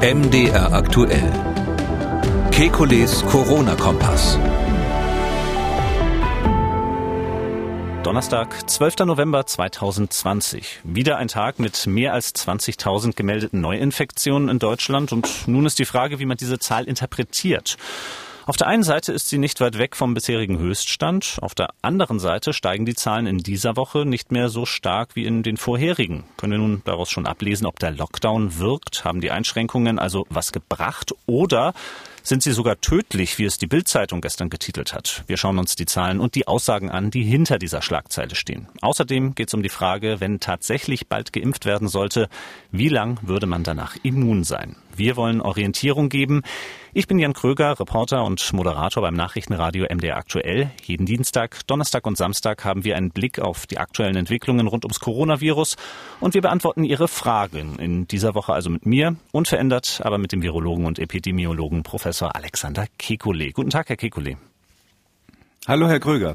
MDR aktuell. Kekules Corona-Kompass. Donnerstag, 12. November 2020. Wieder ein Tag mit mehr als 20.000 gemeldeten Neuinfektionen in Deutschland. Und nun ist die Frage, wie man diese Zahl interpretiert. Auf der einen Seite ist sie nicht weit weg vom bisherigen Höchststand, auf der anderen Seite steigen die Zahlen in dieser Woche nicht mehr so stark wie in den vorherigen. Können wir nun daraus schon ablesen, ob der Lockdown wirkt? Haben die Einschränkungen also was gebracht? Oder sind sie sogar tödlich, wie es die Bildzeitung gestern getitelt hat. Wir schauen uns die Zahlen und die Aussagen an, die hinter dieser Schlagzeile stehen. Außerdem geht es um die Frage, wenn tatsächlich bald geimpft werden sollte, wie lang würde man danach immun sein? Wir wollen Orientierung geben. Ich bin Jan Kröger, Reporter und Moderator beim Nachrichtenradio MDR Aktuell. Jeden Dienstag, Donnerstag und Samstag haben wir einen Blick auf die aktuellen Entwicklungen rund ums Coronavirus und wir beantworten Ihre Fragen. In dieser Woche also mit mir, unverändert, aber mit dem Virologen und Epidemiologen Professor Alexander Kekulé. Guten Tag, Herr Kekulé. Hallo, Herr Kröger.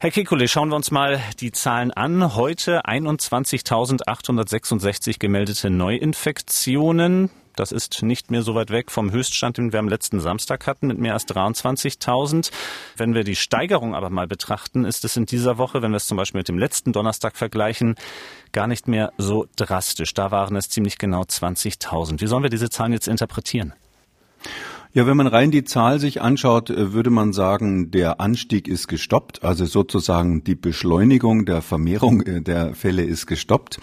Herr Kekulé, schauen wir uns mal die Zahlen an. Heute 21.866 gemeldete Neuinfektionen. Das ist nicht mehr so weit weg vom Höchststand, den wir am letzten Samstag hatten, mit mehr als 23.000. Wenn wir die Steigerung aber mal betrachten, ist es in dieser Woche, wenn wir es zum Beispiel mit dem letzten Donnerstag vergleichen, gar nicht mehr so drastisch. Da waren es ziemlich genau 20.000. Wie sollen wir diese Zahlen jetzt interpretieren? Ja, wenn man rein die Zahl sich anschaut, äh, würde man sagen, der Anstieg ist gestoppt, also sozusagen die Beschleunigung der Vermehrung äh, der Fälle ist gestoppt.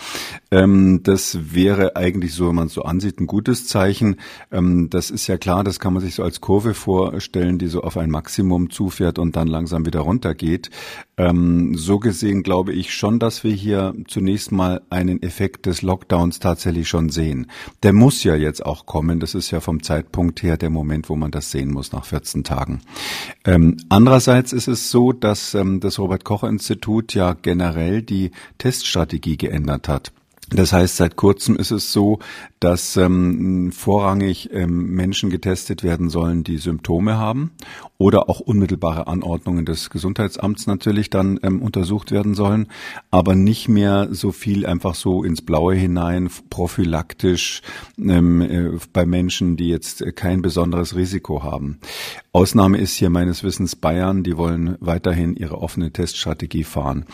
Ähm, das wäre eigentlich so, wenn man es so ansieht, ein gutes Zeichen. Ähm, das ist ja klar, das kann man sich so als Kurve vorstellen, die so auf ein Maximum zufährt und dann langsam wieder runtergeht. Ähm, so gesehen glaube ich schon, dass wir hier zunächst mal einen Effekt des Lockdowns tatsächlich schon sehen. Der muss ja jetzt auch kommen. Das ist ja vom Zeitpunkt her der Moment, Moment, wo man das sehen muss nach 14 Tagen. Ähm, andererseits ist es so, dass ähm, das Robert Koch Institut ja generell die Teststrategie geändert hat. Das heißt, seit kurzem ist es so, dass ähm, vorrangig ähm, Menschen getestet werden sollen, die Symptome haben oder auch unmittelbare Anordnungen des Gesundheitsamts natürlich dann ähm, untersucht werden sollen, aber nicht mehr so viel einfach so ins Blaue hinein, prophylaktisch ähm, äh, bei Menschen, die jetzt kein besonderes Risiko haben. Ausnahme ist hier meines Wissens Bayern, die wollen weiterhin ihre offene Teststrategie fahren.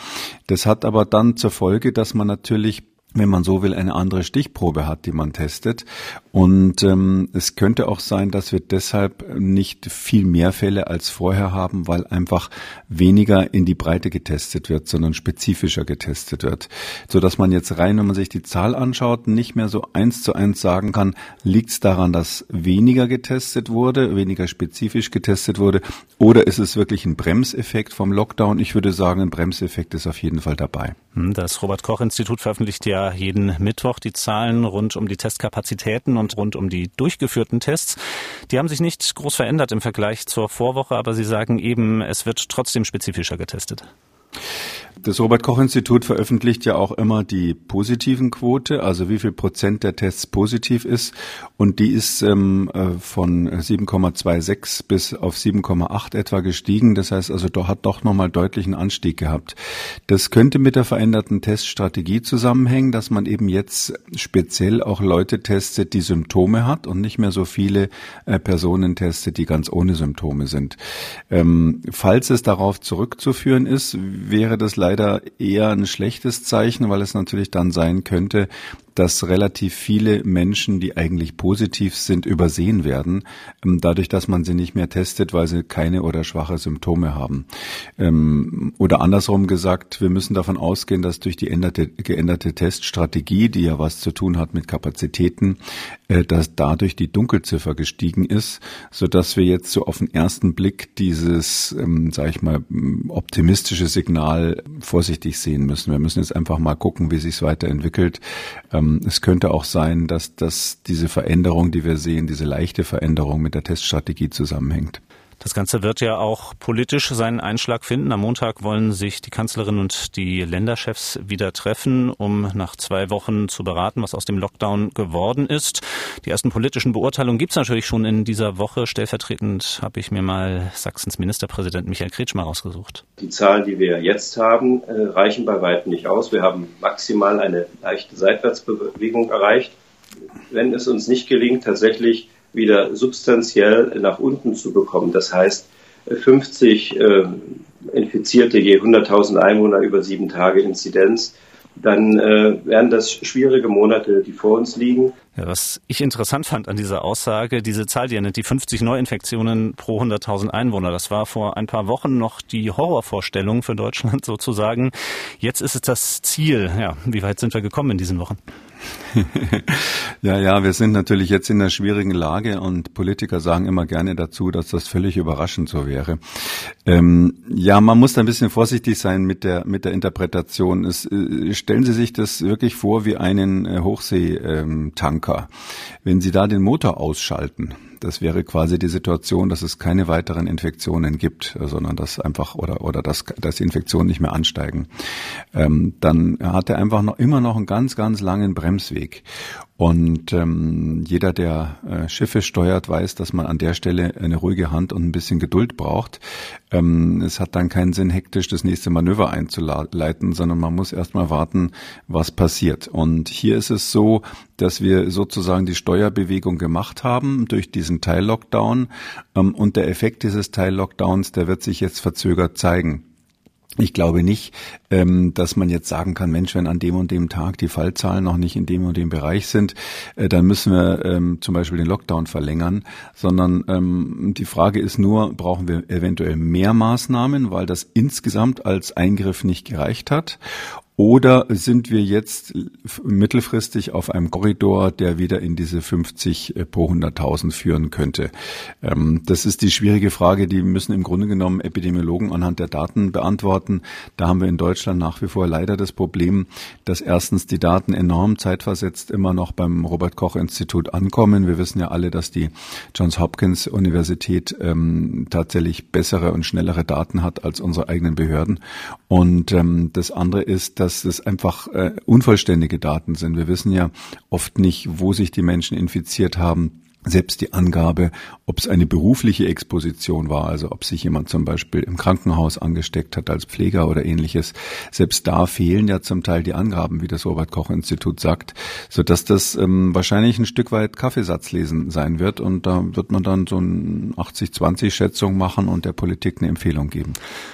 Das hat aber dann zur Folge, dass man natürlich wenn man so will, eine andere Stichprobe hat, die man testet. Und ähm, es könnte auch sein, dass wir deshalb nicht viel mehr Fälle als vorher haben, weil einfach weniger in die Breite getestet wird, sondern spezifischer getestet wird. So dass man jetzt rein, wenn man sich die Zahl anschaut, nicht mehr so eins zu eins sagen kann, liegt es daran, dass weniger getestet wurde, weniger spezifisch getestet wurde, oder ist es wirklich ein Bremseffekt vom Lockdown? Ich würde sagen, ein Bremseffekt ist auf jeden Fall dabei. Hm, das Robert Koch Institut veröffentlicht ja jeden Mittwoch die Zahlen rund um die Testkapazitäten und rund um die durchgeführten Tests. Die haben sich nicht groß verändert im Vergleich zur Vorwoche, aber Sie sagen eben, es wird trotzdem spezifischer getestet. Das Robert Koch Institut veröffentlicht ja auch immer die positiven Quote, also wie viel Prozent der Tests positiv ist. Und die ist ähm, äh, von 7,26 bis auf 7,8 etwa gestiegen. Das heißt also, doch hat doch nochmal deutlichen Anstieg gehabt. Das könnte mit der veränderten Teststrategie zusammenhängen, dass man eben jetzt speziell auch Leute testet, die Symptome hat und nicht mehr so viele äh, Personen testet, die ganz ohne Symptome sind. Ähm, falls es darauf zurückzuführen ist, wäre das leider eher ein schlechtes Zeichen, weil es natürlich dann sein könnte, dass relativ viele Menschen, die eigentlich positiv sind, übersehen werden, ähm, dadurch, dass man sie nicht mehr testet, weil sie keine oder schwache Symptome haben. Ähm, oder andersrum gesagt, wir müssen davon ausgehen, dass durch die änderte, geänderte Teststrategie, die ja was zu tun hat mit Kapazitäten, äh, dass dadurch die Dunkelziffer gestiegen ist, so dass wir jetzt so auf den ersten Blick dieses, ähm, sage ich mal, optimistische Signal vorsichtig sehen müssen. Wir müssen jetzt einfach mal gucken, wie sich es weiterentwickelt. Ähm, es könnte auch sein, dass, dass diese Veränderung, die wir sehen, diese leichte Veränderung mit der Teststrategie zusammenhängt. Das Ganze wird ja auch politisch seinen Einschlag finden. Am Montag wollen sich die Kanzlerin und die Länderchefs wieder treffen, um nach zwei Wochen zu beraten, was aus dem Lockdown geworden ist. Die ersten politischen Beurteilungen gibt es natürlich schon in dieser Woche. Stellvertretend habe ich mir mal Sachsens Ministerpräsident Michael Kretschmer rausgesucht. Die Zahlen, die wir jetzt haben, äh, reichen bei weitem nicht aus. Wir haben maximal eine leichte Seitwärtsbewegung erreicht. wenn es uns nicht gelingt, tatsächlich wieder substanziell nach unten zu bekommen, das heißt 50 äh, Infizierte je 100.000 Einwohner über sieben Tage Inzidenz, dann äh, werden das schwierige Monate, die vor uns liegen. Ja, was ich interessant fand an dieser Aussage, diese Zahl, die er nennt, die 50 Neuinfektionen pro 100.000 Einwohner, das war vor ein paar Wochen noch die Horrorvorstellung für Deutschland sozusagen. Jetzt ist es das Ziel. Ja, wie weit sind wir gekommen in diesen Wochen? ja, ja, wir sind natürlich jetzt in einer schwierigen Lage und Politiker sagen immer gerne dazu, dass das völlig überraschend so wäre. Ähm, ja, man muss da ein bisschen vorsichtig sein mit der mit der Interpretation. Es, äh, stellen Sie sich das wirklich vor wie einen äh, Hochseetanker. Wenn Sie da den Motor ausschalten, das wäre quasi die Situation, dass es keine weiteren Infektionen gibt, sondern dass einfach oder oder dass, dass die Infektionen nicht mehr ansteigen. Ähm, dann hat er einfach noch immer noch einen ganz ganz langen Bremsweg. Und ähm, jeder, der äh, Schiffe steuert, weiß, dass man an der Stelle eine ruhige Hand und ein bisschen Geduld braucht. Ähm, es hat dann keinen Sinn, hektisch das nächste Manöver einzuleiten, sondern man muss erstmal warten, was passiert. Und hier ist es so, dass wir sozusagen die Steuerbewegung gemacht haben durch diesen Teil-Lockdown. Ähm, und der Effekt dieses Teil-Lockdowns, der wird sich jetzt verzögert zeigen. Ich glaube nicht, ähm, dass man jetzt sagen kann, Mensch, wenn an dem und dem Tag die Fallzahlen noch nicht in dem und dem Bereich sind, äh, dann müssen wir ähm, zum Beispiel den Lockdown verlängern, sondern ähm, die Frage ist nur, brauchen wir eventuell mehr Maßnahmen, weil das insgesamt als Eingriff nicht gereicht hat oder sind wir jetzt mittelfristig auf einem Korridor, der wieder in diese 50 äh, pro 100.000 führen könnte? Ähm, das ist die schwierige Frage, die müssen im Grunde genommen Epidemiologen anhand der Daten beantworten. Da haben wir in Deutschland nach wie vor leider das Problem, dass erstens die Daten enorm zeitversetzt immer noch beim Robert Koch Institut ankommen. Wir wissen ja alle, dass die Johns Hopkins Universität ähm, tatsächlich bessere und schnellere Daten hat als unsere eigenen Behörden. Und ähm, das andere ist, dass dass es einfach äh, unvollständige Daten sind. Wir wissen ja oft nicht, wo sich die Menschen infiziert haben selbst die Angabe, ob es eine berufliche Exposition war, also ob sich jemand zum Beispiel im Krankenhaus angesteckt hat als Pfleger oder ähnliches, selbst da fehlen ja zum Teil die Angaben, wie das Robert Koch Institut sagt, so dass das ähm, wahrscheinlich ein Stück weit Kaffeesatzlesen sein wird und da wird man dann so ein 80-20 Schätzung machen und der Politik eine Empfehlung geben.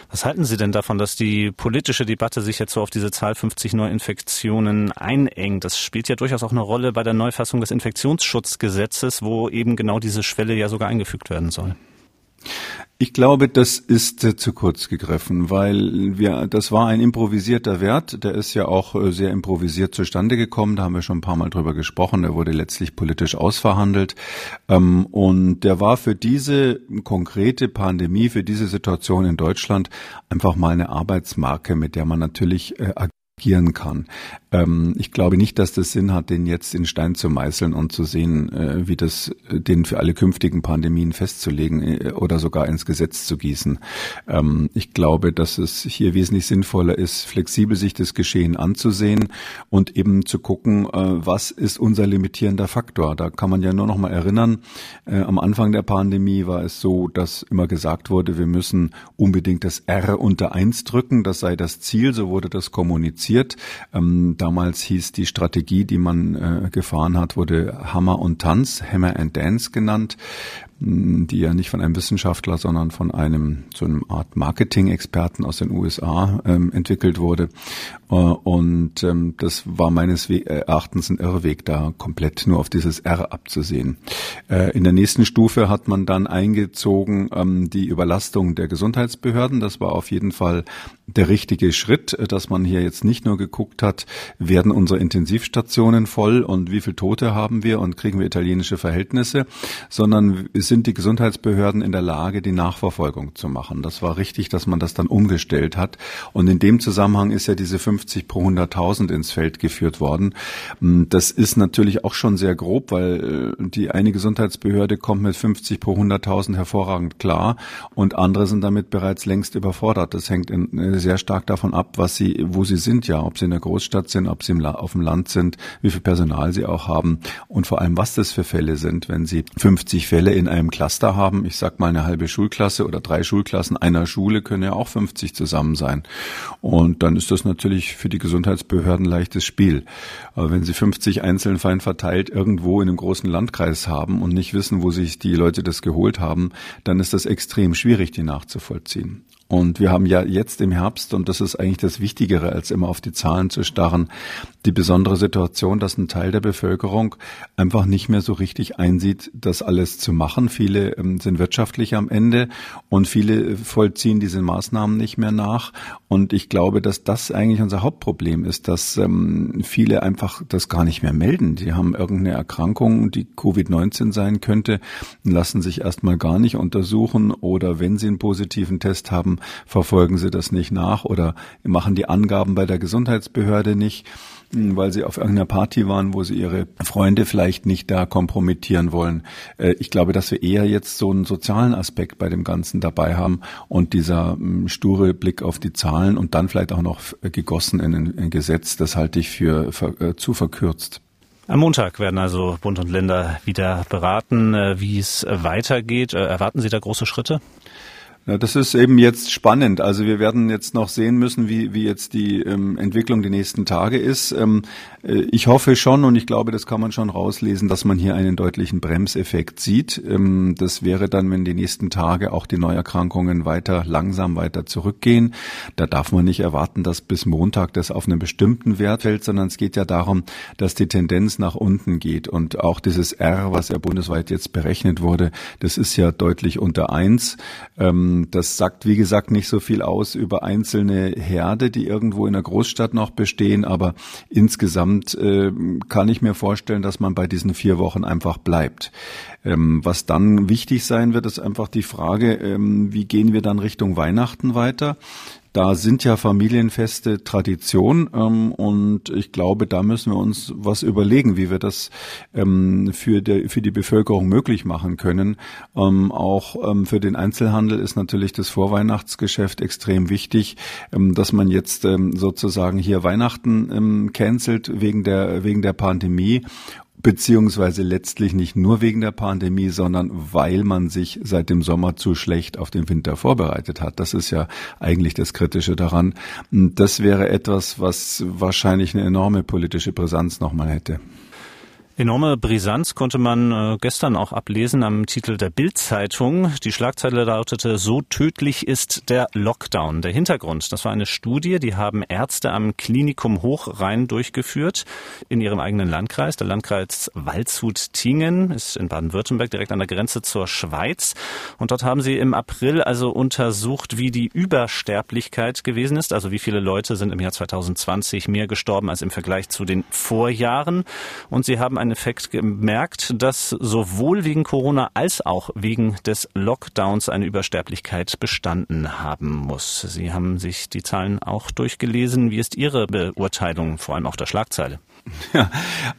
Was halten Sie denn davon, dass die politische Debatte sich jetzt so auf diese Zahl 50 Neuinfektionen einengt? Das spielt ja durchaus auch eine Rolle bei der Neufassung des Infektionsschutzgesetzes, wo eben genau diese Schwelle ja sogar eingefügt werden soll. Ich glaube, das ist äh, zu kurz gegriffen, weil wir, das war ein improvisierter Wert. Der ist ja auch äh, sehr improvisiert zustande gekommen. Da haben wir schon ein paar Mal drüber gesprochen. Der wurde letztlich politisch ausverhandelt. Ähm, und der war für diese konkrete Pandemie, für diese Situation in Deutschland einfach mal eine Arbeitsmarke, mit der man natürlich äh, agieren kann. Ähm, ich glaube nicht, dass das Sinn hat, den jetzt in Stein zu meißeln und zu sehen, äh, wie das, äh, den für alle künftigen Pandemien festzulegen äh, oder sogar ins Gesetz zu gießen. Ähm, ich glaube, dass es hier wesentlich sinnvoller ist, flexibel sich das Geschehen anzusehen und eben zu gucken, was ist unser limitierender Faktor. Da kann man ja nur noch mal erinnern, am Anfang der Pandemie war es so, dass immer gesagt wurde, wir müssen unbedingt das R unter eins drücken, das sei das Ziel, so wurde das kommuniziert. Ähm, damals hieß die Strategie, die man äh, gefahren hat, wurde Hammer und Tanz, Hammer and Dance genannt die ja nicht von einem Wissenschaftler, sondern von einem so einem Art Marketing-Experten aus den USA ähm, entwickelt wurde. Äh, und ähm, das war meines Erachtens ein Irrweg, da komplett nur auf dieses R abzusehen. Äh, in der nächsten Stufe hat man dann eingezogen ähm, die Überlastung der Gesundheitsbehörden. Das war auf jeden Fall der richtige Schritt, äh, dass man hier jetzt nicht nur geguckt hat, werden unsere Intensivstationen voll und wie viele Tote haben wir und kriegen wir italienische Verhältnisse, sondern sind die Gesundheitsbehörden in der Lage, die Nachverfolgung zu machen. Das war richtig, dass man das dann umgestellt hat. Und in dem Zusammenhang ist ja diese 50 pro 100.000 ins Feld geführt worden. Hm, das ist natürlich auch schon sehr grob, weil äh, die eine Gesundheitsbehörde kommt mit 50 pro 100.000 hervorragend klar und andere sind damit bereits längst überfordert. Das hängt in, äh, sehr stark davon ab, was sie, wo sie sind, ja, ob sie in der Großstadt sind, ob sie im, auf dem Land sind, wie viel Personal sie auch haben und vor allem, was das für Fälle sind. Wenn sie 50 Fälle in einem einem Cluster haben, ich sag mal eine halbe Schulklasse oder drei Schulklassen einer Schule können ja auch 50 zusammen sein. Und dann ist das natürlich für die Gesundheitsbehörden leichtes Spiel. Aber wenn sie 50 einzeln fein verteilt irgendwo in einem großen Landkreis haben und nicht wissen, wo sich die Leute das geholt haben, dann ist das extrem schwierig, die nachzuvollziehen. Und wir haben ja jetzt im Herbst, und das ist eigentlich das Wichtigere, als immer auf die Zahlen zu starren, die besondere Situation, dass ein Teil der Bevölkerung einfach nicht mehr so richtig einsieht, das alles zu machen. Viele ähm, sind wirtschaftlich am Ende und viele vollziehen diese Maßnahmen nicht mehr nach. Und ich glaube, dass das eigentlich unser Hauptproblem ist, dass ähm, viele einfach das gar nicht mehr melden. Die haben irgendeine Erkrankung, die Covid-19 sein könnte, lassen sich erstmal gar nicht untersuchen oder wenn sie einen positiven Test haben, verfolgen sie das nicht nach oder machen die Angaben bei der Gesundheitsbehörde nicht hm, weil sie auf irgendeiner Party waren, wo sie ihre Freunde vielleicht nicht da kompromittieren wollen. Äh, ich glaube, dass wir eher jetzt so einen sozialen Aspekt bei dem Ganzen dabei haben und dieser hm, sture Blick auf die Zahlen und dann vielleicht auch noch gegossen in ein Gesetz, das halte ich für, äh, zu verkürzt. Am Montag werden also Bund und Länder wieder beraten, äh, wie es weitergeht. Erwarten Sie da große Schritte? Ja, das ist eben jetzt spannend. Also wir werden jetzt noch sehen müssen, wie, wie jetzt die ähm, Entwicklung die nächsten Tage ist. Ähm, äh, ich hoffe schon und ich glaube, das kann man schon rauslesen, dass man hier einen deutlichen Bremseffekt sieht. Ähm, das wäre dann, wenn die nächsten Tage auch die Neuerkrankungen weiter langsam weiter zurückgehen. Da darf man nicht erwarten, dass bis Montag das auf einen bestimmten Wert fällt, sondern es geht ja darum, dass die Tendenz nach unten geht. Und auch dieses R, was ja bundesweit jetzt berechnet wurde, das ist ja deutlich unter eins. Ähm, das sagt, wie gesagt, nicht so viel aus über einzelne Herde, die irgendwo in der Großstadt noch bestehen, aber insgesamt äh, kann ich mir vorstellen, dass man bei diesen vier Wochen einfach bleibt. Ähm, was dann wichtig sein wird, ist einfach die Frage, ähm, wie gehen wir dann Richtung Weihnachten weiter? Da sind ja Familienfeste Tradition ähm, und ich glaube, da müssen wir uns was überlegen, wie wir das ähm, für, die, für die Bevölkerung möglich machen können. Ähm, auch ähm, für den Einzelhandel ist natürlich das Vorweihnachtsgeschäft extrem wichtig, ähm, dass man jetzt ähm, sozusagen hier Weihnachten cancelt wegen der, wegen der Pandemie beziehungsweise letztlich nicht nur wegen der Pandemie, sondern weil man sich seit dem Sommer zu schlecht auf den Winter vorbereitet hat. Das ist ja eigentlich das Kritische daran. Das wäre etwas, was wahrscheinlich eine enorme politische Brisanz nochmal hätte. Enorme Brisanz konnte man äh, gestern auch ablesen am Titel der Bild-Zeitung. Die Schlagzeile lautete, so tödlich ist der Lockdown. Der Hintergrund, das war eine Studie, die haben Ärzte am Klinikum Hochrhein durchgeführt in ihrem eigenen Landkreis. Der Landkreis Waldshut-Tingen ist in Baden-Württemberg direkt an der Grenze zur Schweiz. Und dort haben sie im April also untersucht, wie die Übersterblichkeit gewesen ist. Also wie viele Leute sind im Jahr 2020 mehr gestorben als im Vergleich zu den Vorjahren. Und sie haben einen Effekt gemerkt, dass sowohl wegen Corona als auch wegen des Lockdowns eine Übersterblichkeit bestanden haben muss. Sie haben sich die Zahlen auch durchgelesen. Wie ist Ihre Beurteilung, vor allem auch der Schlagzeile? Ja,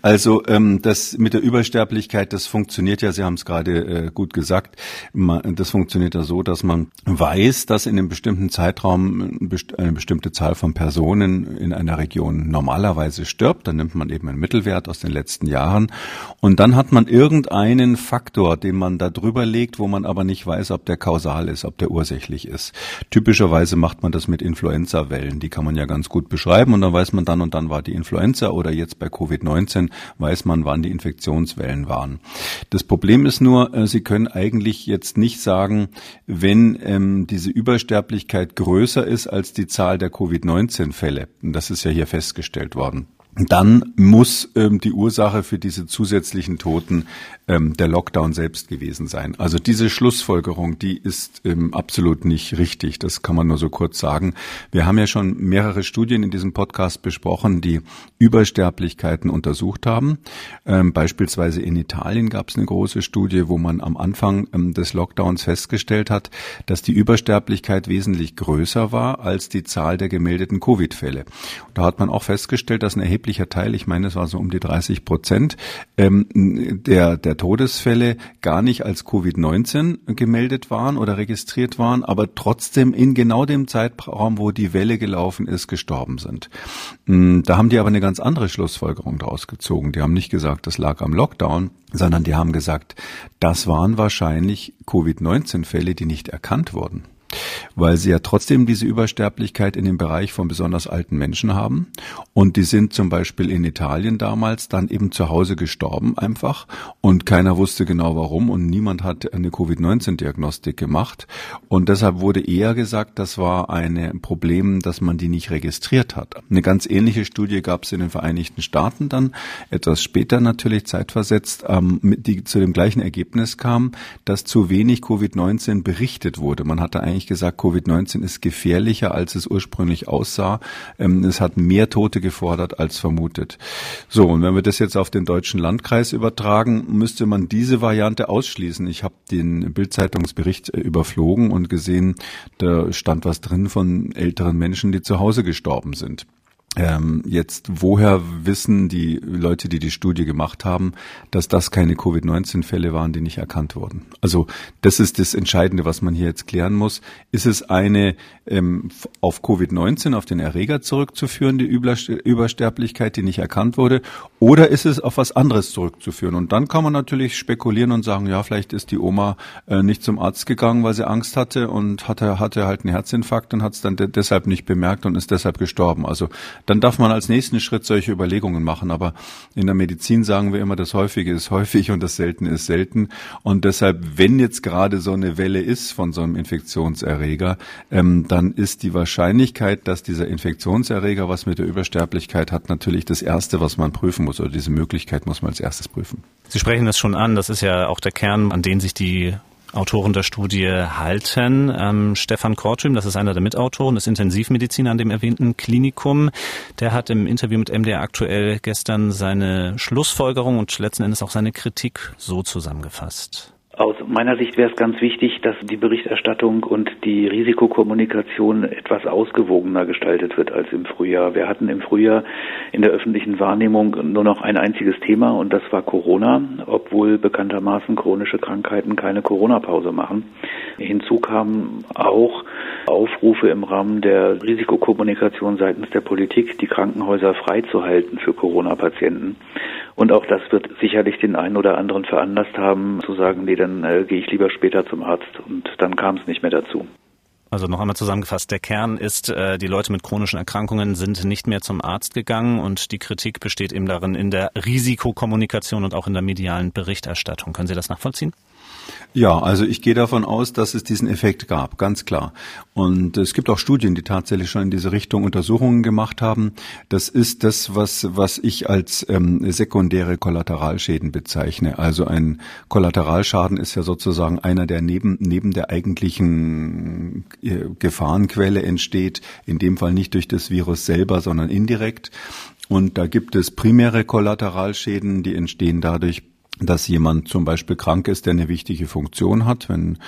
also ähm, das mit der Übersterblichkeit, das funktioniert ja, Sie haben es gerade äh, gut gesagt, man, das funktioniert ja so, dass man weiß, dass in einem bestimmten Zeitraum eine bestimmte Zahl von Personen in einer Region normalerweise stirbt. Dann nimmt man eben einen Mittelwert aus den letzten Jahren und dann hat man irgendeinen Faktor, den man da drüber legt, wo man aber nicht weiß, ob der kausal ist, ob der ursächlich ist. Typischerweise macht man das mit Influenza-Wellen, die kann man ja ganz gut beschreiben und dann weiß man dann und dann war die Influenza oder jetzt bei Covid-19 weiß man, wann die Infektionswellen waren. Das Problem ist nur, äh, Sie können eigentlich jetzt nicht sagen, wenn ähm, diese Übersterblichkeit größer ist als die Zahl der Covid-19-Fälle. Das ist ja hier festgestellt worden dann muss ähm, die Ursache für diese zusätzlichen Toten ähm, der Lockdown selbst gewesen sein. Also diese Schlussfolgerung, die ist ähm, absolut nicht richtig. Das kann man nur so kurz sagen. Wir haben ja schon mehrere Studien in diesem Podcast besprochen, die Übersterblichkeiten untersucht haben. Ähm, beispielsweise in Italien gab es eine große Studie, wo man am Anfang ähm, des Lockdowns festgestellt hat, dass die Übersterblichkeit wesentlich größer war als die Zahl der gemeldeten Covid-Fälle. Da hat man auch festgestellt, dass erhebliche erheblicher Teil, ich meine, es war so um die 30 Prozent, ähm, der, der Todesfälle gar nicht als Covid-19 gemeldet waren oder registriert waren, aber trotzdem in genau dem Zeitraum, wo die Welle gelaufen ist, gestorben sind. Mm, da haben die aber eine ganz andere Schlussfolgerung daraus gezogen. Die haben nicht gesagt, das lag am Lockdown, sondern die haben gesagt, das waren wahrscheinlich Covid-19-Fälle, die nicht erkannt wurden weil sie ja trotzdem diese Übersterblichkeit in dem Bereich von besonders alten Menschen haben. Und die sind zum Beispiel in Italien damals dann eben zu Hause gestorben einfach und keiner wusste genau warum und niemand hat eine Covid-19-Diagnostik gemacht. Und deshalb wurde eher gesagt, das war ein Problem, dass man die nicht registriert hat. Eine ganz ähnliche Studie gab es in den Vereinigten Staaten dann, etwas später natürlich zeitversetzt, ähm, die zu dem gleichen Ergebnis kam, dass zu wenig Covid-19 berichtet wurde. Man hatte eigentlich gesagt, Covid-19 ist gefährlicher, als es ursprünglich aussah. Ähm, es hat mehr Tote gefordert als vermutet. So, und wenn wir das jetzt auf den deutschen Landkreis übertragen, müsste man diese Variante ausschließen. Ich habe den Bildzeitungsbericht äh, überflogen und gesehen, da stand was drin von älteren Menschen, die zu Hause gestorben sind. Ähm, jetzt, woher wissen die Leute, die die Studie gemacht haben, dass das keine Covid-19-Fälle waren, die nicht erkannt wurden? Also das ist das Entscheidende, was man hier jetzt klären muss. Ist es eine ähm, auf Covid-19, auf den Erreger zurückzuführen, die Übersterblichkeit, die nicht erkannt wurde, oder ist es auf was anderes zurückzuführen? Und dann kann man natürlich spekulieren und sagen, ja, vielleicht ist die Oma äh, nicht zum Arzt gegangen, weil sie Angst hatte und hatte, hatte halt einen Herzinfarkt und hat es dann de deshalb nicht bemerkt und ist deshalb gestorben. Also dann darf man als nächsten Schritt solche Überlegungen machen. Aber in der Medizin sagen wir immer, das Häufige ist häufig und das Seltene ist selten. Und deshalb, wenn jetzt gerade so eine Welle ist von so einem Infektionserreger, ähm, dann ist die Wahrscheinlichkeit, dass dieser Infektionserreger was mit der Übersterblichkeit hat, natürlich das Erste, was man prüfen muss. Oder diese Möglichkeit muss man als erstes prüfen. Sie sprechen das schon an. Das ist ja auch der Kern, an den sich die Autoren der Studie halten. Ähm, Stefan Kortüm, das ist einer der Mitautoren, ist Intensivmediziner an dem erwähnten Klinikum. Der hat im Interview mit MDR aktuell gestern seine Schlussfolgerung und letzten Endes auch seine Kritik so zusammengefasst. Aus meiner Sicht wäre es ganz wichtig, dass die Berichterstattung und die Risikokommunikation etwas ausgewogener gestaltet wird als im Frühjahr. Wir hatten im Frühjahr in der öffentlichen Wahrnehmung nur noch ein einziges Thema und das war Corona, obwohl bekanntermaßen chronische Krankheiten keine Corona-Pause machen. Hinzu kamen auch Aufrufe im Rahmen der Risikokommunikation seitens der Politik, die Krankenhäuser freizuhalten für Corona-Patienten. Und auch das wird sicherlich den einen oder anderen veranlasst haben, zu sagen, nee, äh, gehe ich lieber später zum Arzt. Und dann kam es nicht mehr dazu. Also noch einmal zusammengefasst, der Kern ist, äh, die Leute mit chronischen Erkrankungen sind nicht mehr zum Arzt gegangen und die Kritik besteht eben darin in der Risikokommunikation und auch in der medialen Berichterstattung. Können Sie das nachvollziehen? Ja, also ich gehe davon aus, dass es diesen Effekt gab, ganz klar. Und es gibt auch Studien, die tatsächlich schon in diese Richtung Untersuchungen gemacht haben. Das ist das, was, was ich als ähm, sekundäre Kollateralschäden bezeichne. Also ein Kollateralschaden ist ja sozusagen einer, der neben, neben der eigentlichen äh, Gefahrenquelle entsteht. In dem Fall nicht durch das Virus selber, sondern indirekt. Und da gibt es primäre Kollateralschäden, die entstehen dadurch, dass jemand zum Beispiel krank ist, der eine wichtige Funktion hat, wenn,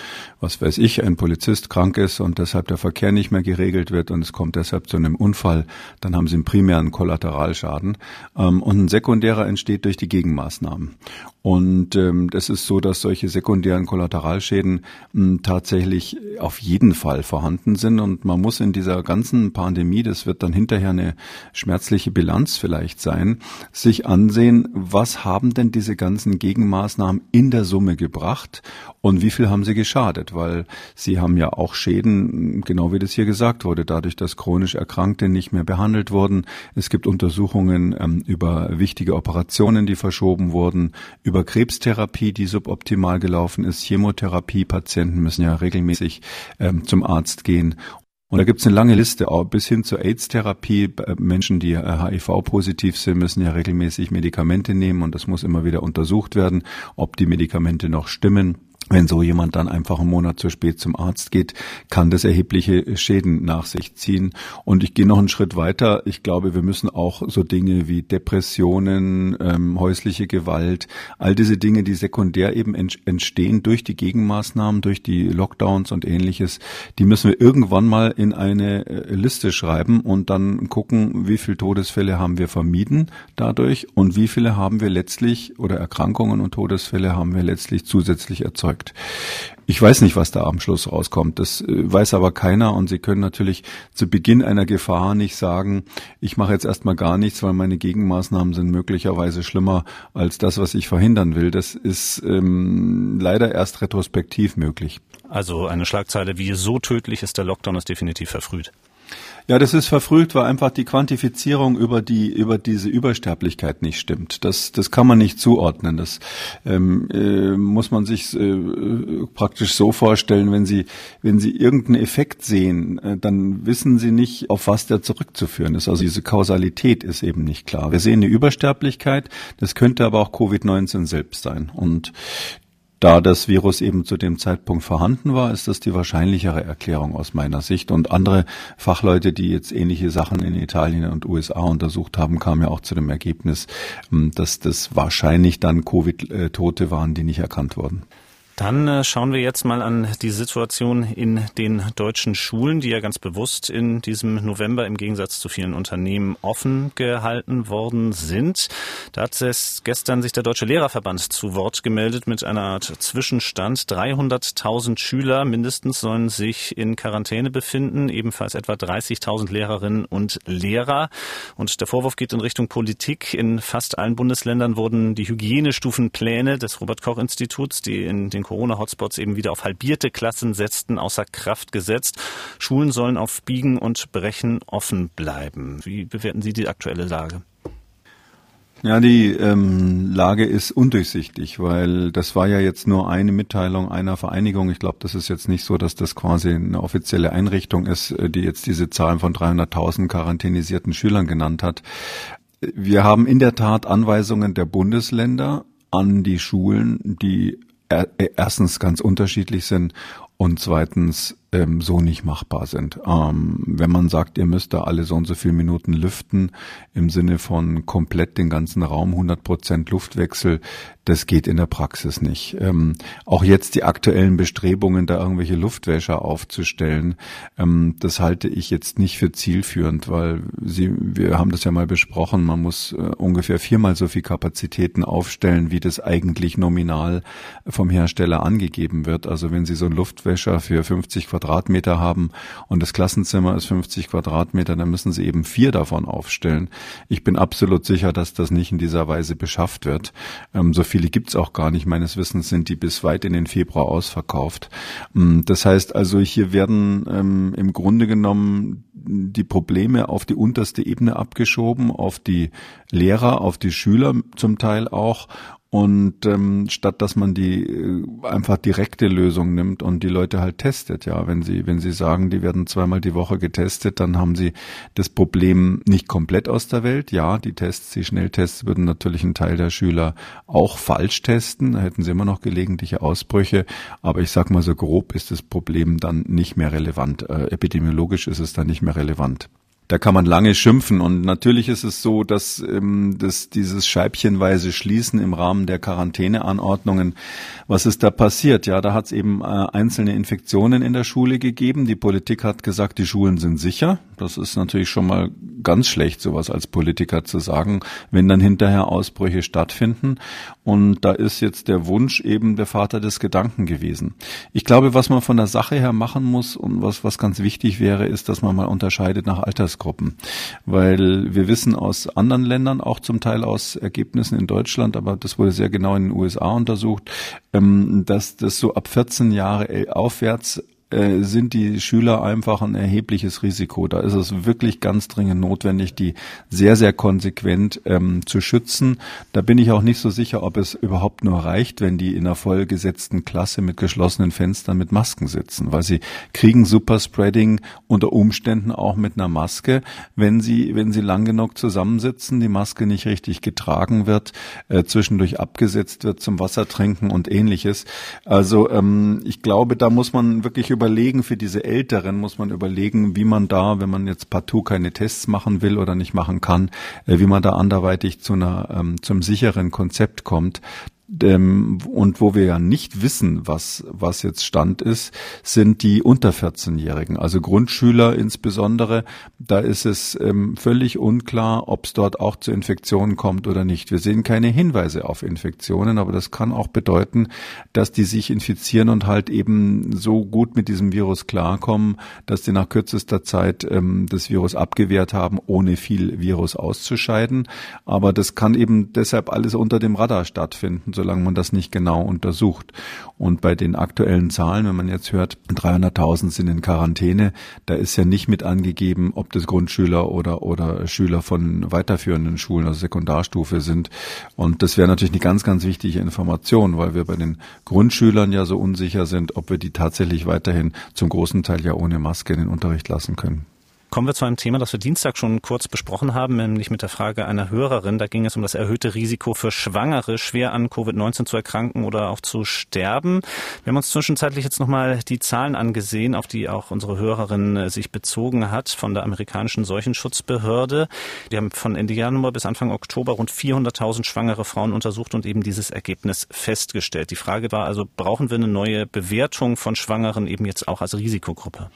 was weiß ich, ein Polizist krank ist und deshalb der Verkehr nicht mehr geregelt wird und es kommt deshalb zu einem Unfall, dann haben sie einen primären Kollateralschaden. Ähm, und ein sekundärer entsteht durch die Gegenmaßnahmen. Und ähm, das ist so, dass solche sekundären Kollateralschäden mh, tatsächlich auf jeden Fall vorhanden sind. Und man muss in dieser ganzen Pandemie, das wird dann hinterher eine schmerzliche Bilanz vielleicht sein, sich ansehen, was haben denn diese ganzen Gegenmaßnahmen in der Summe gebracht und wie viel haben sie geschadet? Weil sie haben ja auch Schäden, genau wie das hier gesagt wurde, dadurch, dass chronisch Erkrankte nicht mehr behandelt wurden. Es gibt Untersuchungen ähm, über wichtige Operationen, die verschoben wurden, über Krebstherapie, die suboptimal gelaufen ist. Chemotherapie, Patienten müssen ja regelmäßig ähm, zum Arzt gehen. Und da gibt es eine lange Liste, auch bis hin zur AIDS-Therapie. Äh, Menschen, die HIV-positiv sind, müssen ja regelmäßig Medikamente nehmen und das muss immer wieder untersucht werden, ob die Medikamente noch stimmen. Wenn so jemand dann einfach einen Monat zu spät zum Arzt geht, kann das erhebliche Schäden nach sich ziehen. Und ich gehe noch einen Schritt weiter. Ich glaube, wir müssen auch so Dinge wie Depressionen, ähm, häusliche Gewalt, all diese Dinge, die sekundär eben entstehen durch die Gegenmaßnahmen, durch die Lockdowns und ähnliches, die müssen wir irgendwann mal in eine äh, Liste schreiben und dann gucken, wie viele Todesfälle haben wir vermieden dadurch und wie viele haben wir letztlich oder Erkrankungen und Todesfälle haben wir letztlich zusätzlich erzeugt gesagt. Ich weiß nicht, was da am Schluss rauskommt. Das äh, weiß aber keiner und Sie können natürlich zu Beginn einer Gefahr nicht sagen, ich mache jetzt erstmal gar nichts, weil meine Gegenmaßnahmen sind möglicherweise schlimmer als das, was ich verhindern will. Das ist ähm, leider erst retrospektiv möglich. Also eine Schlagzeile wie so tödlich ist der Lockdown ist definitiv verfrüht. Ja, das ist verfrüht, weil einfach die Quantifizierung über die über diese Übersterblichkeit nicht stimmt. Das das kann man nicht zuordnen. Das ähm, äh, muss man sich äh, praktisch so vorstellen, wenn Sie wenn Sie irgendeinen Effekt sehen, äh, dann wissen Sie nicht, auf was der zurückzuführen ist. Also diese Kausalität ist eben nicht klar. Wir sehen eine Übersterblichkeit. Das könnte aber auch Covid-19 selbst sein. Und da das Virus eben zu dem Zeitpunkt vorhanden war, ist das die wahrscheinlichere Erklärung aus meiner Sicht. Und andere Fachleute, die jetzt ähnliche Sachen in Italien und USA untersucht haben, kamen ja auch zu dem Ergebnis, ähm, dass das wahrscheinlich dann Covid-Tote waren, die nicht erkannt wurden. Dann äh, schauen wir jetzt mal an die Situation in den deutschen Schulen, die ja ganz bewusst in diesem November im Gegensatz zu vielen Unternehmen offen gehalten worden sind. Da hat es gestern sich der Deutsche Lehrerverband zu Wort gemeldet mit einer Art Zwischenstand. 300.000 Schüler mindestens sollen sich in Quarantäne befinden, ebenfalls etwa 30.000 Lehrerinnen und Lehrer. Und der Vorwurf geht in Richtung Politik. In fast allen Bundesländern wurden die Hygienestufenpläne des Robert Koch Instituts, die in den Corona-Hotspots eben wieder auf halbierte Klassen setzten, außer Kraft gesetzt. Schulen sollen auf Biegen und Brechen offen bleiben. Wie bewerten Sie die aktuelle Lage? Ja, die ähm, Lage ist undurchsichtig, weil das war ja jetzt nur eine Mitteilung einer Vereinigung. Ich glaube, das ist jetzt nicht so, dass das quasi eine offizielle Einrichtung ist, äh, die jetzt diese Zahlen von 300.000 quarantänisierten Schülern genannt hat. Wir haben in der Tat Anweisungen der Bundesländer an die Schulen, die erstens ganz unterschiedlich sind und zweitens ähm, so nicht machbar sind. Ähm, wenn man sagt, ihr müsst da alle so und so viele Minuten lüften, im Sinne von komplett den ganzen Raum, 100 Prozent Luftwechsel, das geht in der Praxis nicht. Ähm, auch jetzt die aktuellen Bestrebungen, da irgendwelche Luftwäscher aufzustellen, ähm, das halte ich jetzt nicht für zielführend, weil Sie, wir haben das ja mal besprochen, man muss äh, ungefähr viermal so viel Kapazitäten aufstellen, wie das eigentlich nominal vom Hersteller angegeben wird. Also wenn Sie so einen Luftwäscher für 50 Quadratmeter Quadratmeter haben und das Klassenzimmer ist 50 Quadratmeter, dann müssen sie eben vier davon aufstellen. Ich bin absolut sicher, dass das nicht in dieser Weise beschafft wird. Ähm, so viele gibt's auch gar nicht. Meines Wissens sind die bis weit in den Februar ausverkauft. Ähm, das heißt also, hier werden ähm, im Grunde genommen die Probleme auf die unterste Ebene abgeschoben, auf die Lehrer, auf die Schüler zum Teil auch und ähm, statt dass man die äh, einfach direkte Lösung nimmt und die Leute halt testet, ja, wenn sie, wenn sie sagen, die werden zweimal die Woche getestet, dann haben sie das Problem nicht komplett aus der Welt. Ja, die Tests, die Schnelltests würden natürlich einen Teil der Schüler auch falsch testen, da hätten sie immer noch gelegentliche Ausbrüche, aber ich sag mal so grob ist das Problem dann nicht mehr relevant. Äh, epidemiologisch ist es dann nicht mehr relevant da kann man lange schimpfen. Und natürlich ist es so, dass, ähm, dass dieses scheibchenweise Schließen im Rahmen der Quarantäneanordnungen, was ist da passiert? Ja, da hat es eben äh, einzelne Infektionen in der Schule gegeben. Die Politik hat gesagt, die Schulen sind sicher. Das ist natürlich schon mal ganz schlecht, sowas als Politiker zu sagen, wenn dann hinterher Ausbrüche stattfinden. Und da ist jetzt der Wunsch eben der Vater des Gedanken gewesen. Ich glaube, was man von der Sache her machen muss und was, was ganz wichtig wäre, ist, dass man mal unterscheidet nach Altersgruppen. Weil wir wissen aus anderen Ländern, auch zum Teil aus Ergebnissen in Deutschland, aber das wurde sehr genau in den USA untersucht, ähm, dass das so ab 14 Jahre aufwärts äh, sind die Schüler einfach ein erhebliches Risiko. Da ist es wirklich ganz dringend notwendig, die sehr, sehr konsequent ähm, zu schützen. Da bin ich auch nicht so sicher, ob es überhaupt nur reicht, wenn die in einer vollgesetzten Klasse mit geschlossenen Fenstern mit Masken sitzen, weil sie kriegen Superspreading unter Umständen auch mit einer Maske, wenn sie, wenn sie lang genug zusammensitzen, die Maske nicht richtig getragen wird, äh, zwischendurch abgesetzt wird zum Wassertrinken und ähnliches. Also ähm, ich glaube, da muss man wirklich überlegen, für diese Älteren muss man überlegen, wie man da, wenn man jetzt partout keine Tests machen will oder nicht machen kann, äh, wie man da anderweitig zu einer, ähm, zum sicheren Konzept kommt. Ähm, und wo wir ja nicht wissen, was, was jetzt Stand ist, sind die unter 14-Jährigen, also Grundschüler insbesondere. Da ist es ähm, völlig unklar, ob es dort auch zu Infektionen kommt oder nicht. Wir sehen keine Hinweise auf Infektionen, aber das kann auch bedeuten, dass die sich infizieren und halt eben so gut mit diesem Virus klarkommen, dass die nach kürzester Zeit ähm, das Virus abgewehrt haben, ohne viel Virus auszuscheiden. Aber das kann eben deshalb alles unter dem Radar stattfinden solange man das nicht genau untersucht. Und bei den aktuellen Zahlen, wenn man jetzt hört, 300.000 sind in Quarantäne, da ist ja nicht mit angegeben, ob das Grundschüler oder, oder Schüler von weiterführenden Schulen, also Sekundarstufe sind. Und das wäre natürlich eine ganz, ganz wichtige Information, weil wir bei den Grundschülern ja so unsicher sind, ob wir die tatsächlich weiterhin zum großen Teil ja ohne Maske in den Unterricht lassen können. Kommen wir zu einem Thema, das wir Dienstag schon kurz besprochen haben, nämlich mit der Frage einer Hörerin. Da ging es um das erhöhte Risiko für Schwangere, schwer an Covid-19 zu erkranken oder auch zu sterben. Wir haben uns zwischenzeitlich jetzt nochmal die Zahlen angesehen, auf die auch unsere Hörerin äh, sich bezogen hat von der amerikanischen Seuchenschutzbehörde. Die haben von Ende Januar bis Anfang Oktober rund 400.000 schwangere Frauen untersucht und eben dieses Ergebnis festgestellt. Die Frage war also, brauchen wir eine neue Bewertung von Schwangeren eben jetzt auch als Risikogruppe?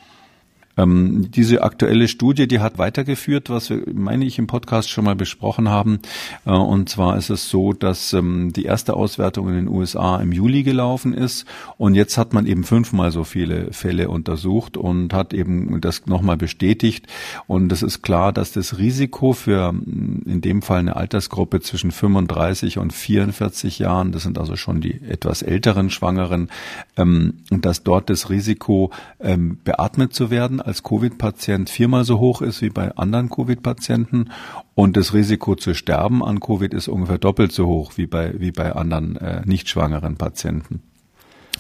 Ähm, diese aktuelle Studie, die hat weitergeführt, was wir, meine ich, im Podcast schon mal besprochen haben. Äh, und zwar ist es so, dass ähm, die erste Auswertung in den USA im Juli gelaufen ist und jetzt hat man eben fünfmal so viele Fälle untersucht und hat eben das nochmal bestätigt. Und es ist klar, dass das Risiko für in dem Fall eine Altersgruppe zwischen 35 und 44 Jahren, das sind also schon die etwas älteren Schwangeren, ähm, dass dort das Risiko ähm, beatmet zu werden als Covid-Patient viermal so hoch ist wie bei anderen Covid-Patienten und das Risiko zu sterben an Covid ist ungefähr doppelt so hoch wie bei, wie bei anderen äh, nicht schwangeren Patienten.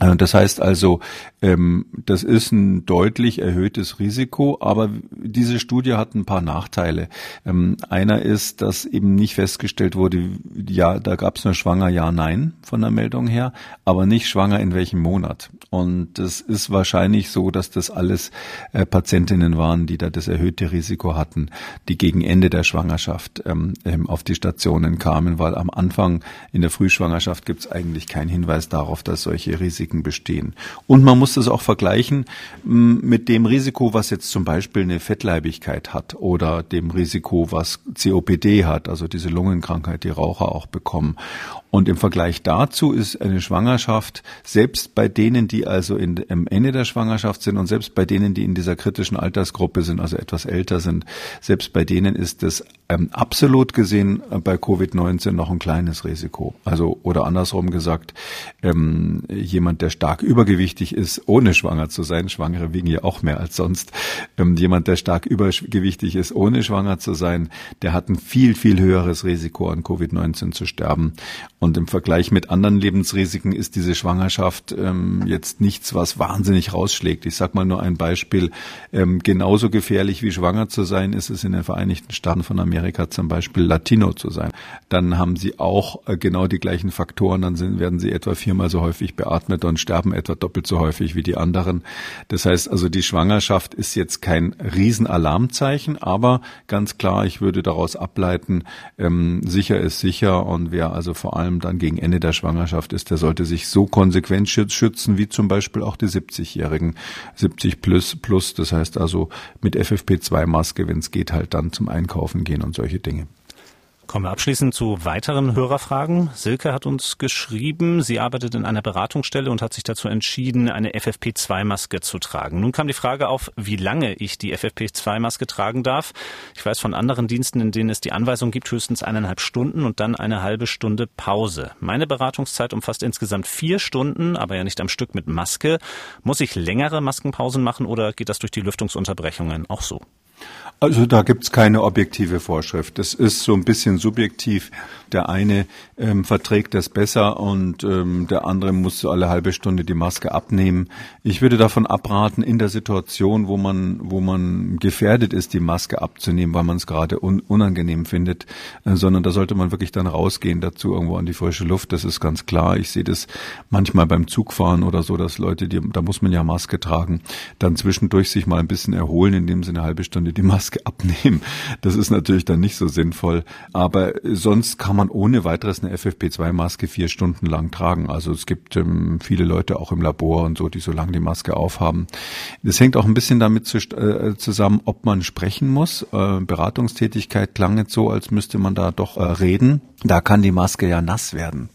Äh, das heißt also, ähm, das ist ein deutlich erhöhtes Risiko, aber diese Studie hat ein paar Nachteile. Ähm, einer ist, dass eben nicht festgestellt wurde, ja, da gab es nur schwanger, ja, nein von der Meldung her, aber nicht schwanger in welchem Monat. Und das ist wahrscheinlich so, dass das alles äh, Patientinnen waren, die da das erhöhte Risiko hatten, die gegen Ende der Schwangerschaft ähm, auf die Stationen kamen, weil am Anfang in der Frühschwangerschaft gibt es eigentlich keinen Hinweis darauf, dass solche Risiken Risiken bestehen. Und man muss das auch vergleichen mit dem Risiko, was jetzt zum Beispiel eine Fettleibigkeit hat oder dem Risiko, was COPD hat, also diese Lungenkrankheit, die Raucher auch bekommen. Und im Vergleich dazu ist eine Schwangerschaft, selbst bei denen, die also in, am Ende der Schwangerschaft sind und selbst bei denen, die in dieser kritischen Altersgruppe sind, also etwas älter sind, selbst bei denen ist es ähm, absolut gesehen äh, bei Covid-19 noch ein kleines Risiko. Also oder andersrum gesagt, ähm, jemand, der stark übergewichtig ist, ohne schwanger zu sein, Schwangere wiegen ja auch mehr als sonst, ähm, jemand, der stark übergewichtig ist, ohne schwanger zu sein, der hat ein viel, viel höheres Risiko an Covid-19 zu sterben. Und im Vergleich mit anderen Lebensrisiken ist diese Schwangerschaft ähm, jetzt nichts, was wahnsinnig rausschlägt. Ich sage mal nur ein Beispiel. Ähm, genauso gefährlich wie schwanger zu sein, ist es in den Vereinigten Staaten von Amerika zum Beispiel Latino zu sein. Dann haben sie auch äh, genau die gleichen Faktoren. Dann sind, werden sie etwa viermal so häufig beatmet und sterben etwa doppelt so häufig wie die anderen. Das heißt also, die Schwangerschaft ist jetzt kein Riesenalarmzeichen, aber ganz klar, ich würde daraus ableiten, ähm, sicher ist sicher und wer also vor allem allem dann gegen Ende der Schwangerschaft ist, der sollte sich so konsequent schützen, wie zum Beispiel auch die 70-Jährigen, 70 plus, plus, das heißt also mit FFP2-Maske, wenn es geht, halt dann zum Einkaufen gehen und solche Dinge. Kommen wir abschließend zu weiteren Hörerfragen. Silke hat uns geschrieben, sie arbeitet in einer Beratungsstelle und hat sich dazu entschieden, eine FFP2-Maske zu tragen. Nun kam die Frage auf, wie lange ich die FFP2-Maske tragen darf. Ich weiß von anderen Diensten, in denen es die Anweisung gibt, höchstens eineinhalb Stunden und dann eine halbe Stunde Pause. Meine Beratungszeit umfasst insgesamt vier Stunden, aber ja nicht am Stück mit Maske. Muss ich längere Maskenpausen machen oder geht das durch die Lüftungsunterbrechungen auch so? Also da gibt's keine objektive Vorschrift. Das ist so ein bisschen subjektiv. Der eine ähm, verträgt das besser und ähm, der andere muss alle halbe Stunde die Maske abnehmen. Ich würde davon abraten, in der Situation, wo man, wo man gefährdet ist, die Maske abzunehmen, weil man es gerade un unangenehm findet, äh, sondern da sollte man wirklich dann rausgehen dazu irgendwo an die frische Luft. Das ist ganz klar. Ich sehe das manchmal beim Zugfahren oder so, dass Leute, die, da muss man ja Maske tragen, dann zwischendurch sich mal ein bisschen erholen, indem sie eine halbe Stunde die Maske abnehmen. Das ist natürlich dann nicht so sinnvoll. Aber sonst kann man ohne weiteres eine FFP2-Maske vier Stunden lang tragen. Also es gibt ähm, viele Leute auch im Labor und so, die so lange die Maske aufhaben. Das hängt auch ein bisschen damit zu, äh, zusammen, ob man sprechen muss. Äh, Beratungstätigkeit klang jetzt so, als müsste man da doch äh, reden. Da kann die Maske ja nass werden.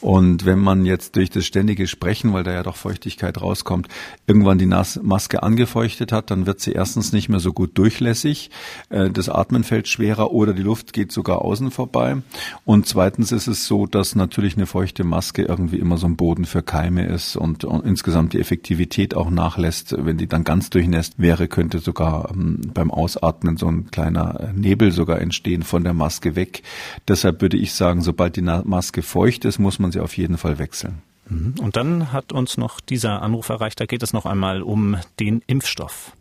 Und wenn man jetzt durch das ständige Sprechen, weil da ja doch Feuchtigkeit rauskommt, irgendwann die Maske angefeuchtet hat, dann wird sie erstens nicht mehr so gut durchlässig. Äh, das Atmen fällt schwerer oder die Luft geht sogar außen vorbei. Und zweitens ist es so, dass natürlich eine feuchte Maske irgendwie immer so ein Boden für Keime ist und, und insgesamt die Effektivität auch nachlässt. Wenn die dann ganz durchnässt wäre, könnte sogar ähm, beim Ausatmen so ein kleiner Nebel sogar entstehen von der Maske weg. Deshalb würde ich ich sagen, sobald die Maske feucht ist, muss man sie auf jeden Fall wechseln. Mhm. Und dann hat uns noch dieser Anruf erreicht, da geht es noch einmal um den Impfstoff.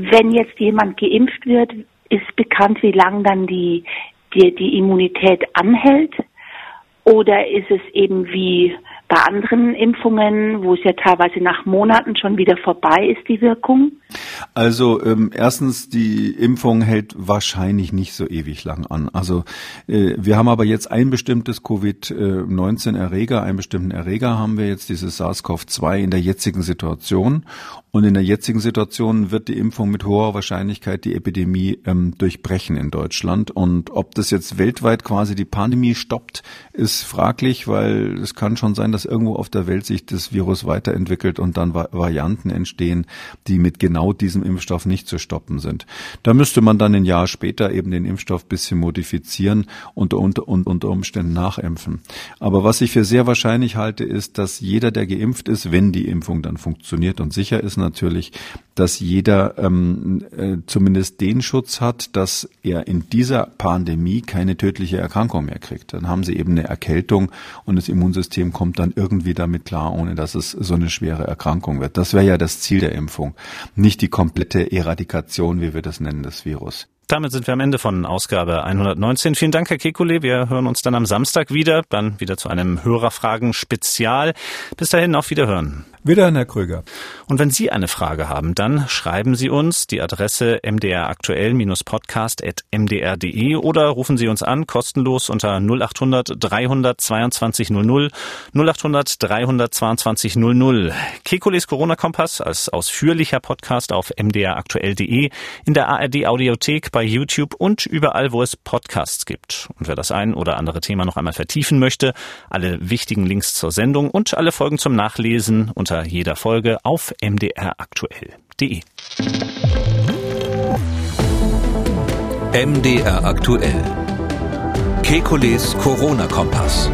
Wenn jetzt jemand geimpft wird, ist bekannt, wie lange dann die, die, die Immunität anhält? Oder ist es eben wie bei anderen Impfungen, wo es ja teilweise nach Monaten schon wieder vorbei ist, die Wirkung? Also ähm, erstens, die Impfung hält wahrscheinlich nicht so ewig lang an. Also äh, wir haben aber jetzt ein bestimmtes Covid-19-Erreger, einen bestimmten Erreger haben wir jetzt, dieses SARS-CoV-2 in der jetzigen Situation. Und in der jetzigen Situation wird die Impfung mit hoher Wahrscheinlichkeit die Epidemie ähm, durchbrechen in Deutschland. Und ob das jetzt weltweit quasi die Pandemie stoppt, ist fraglich, weil es kann schon sein, dass irgendwo auf der Welt sich das Virus weiterentwickelt und dann Varianten entstehen, die mit genau diesem Impfstoff nicht zu stoppen sind. Da müsste man dann ein Jahr später eben den Impfstoff bisschen modifizieren und unter, unter, unter Umständen nachimpfen. Aber was ich für sehr wahrscheinlich halte, ist, dass jeder, der geimpft ist, wenn die Impfung dann funktioniert und sicher ist, natürlich, dass jeder ähm, äh, zumindest den Schutz hat, dass er in dieser Pandemie keine tödliche Erkrankung mehr kriegt. Dann haben sie eben eine Erkältung und das Immunsystem kommt dann irgendwie damit klar, ohne dass es so eine schwere Erkrankung wird. Das wäre ja das Ziel der Impfung, nicht die komplette Eradikation, wie wir das nennen, des Virus. Damit sind wir am Ende von Ausgabe 119. Vielen Dank, Herr Kekulé. Wir hören uns dann am Samstag wieder, dann wieder zu einem Hörerfragen-Spezial. Bis dahin, auf Wiederhören. Wieder, Herr Krüger. Und wenn Sie eine Frage haben, dann schreiben Sie uns die Adresse mdraktuell-podcast.mdr.de oder rufen Sie uns an, kostenlos unter 0800 322 00 0800 322 00. Kekules Corona-Kompass als ausführlicher Podcast auf mdraktuell.de, in der ARD-Audiothek, bei YouTube und überall, wo es Podcasts gibt. Und wer das ein oder andere Thema noch einmal vertiefen möchte, alle wichtigen Links zur Sendung und alle Folgen zum Nachlesen unter jeder Folge auf mdraktuell.de. MDR aktuell. Kekules Corona-Kompass.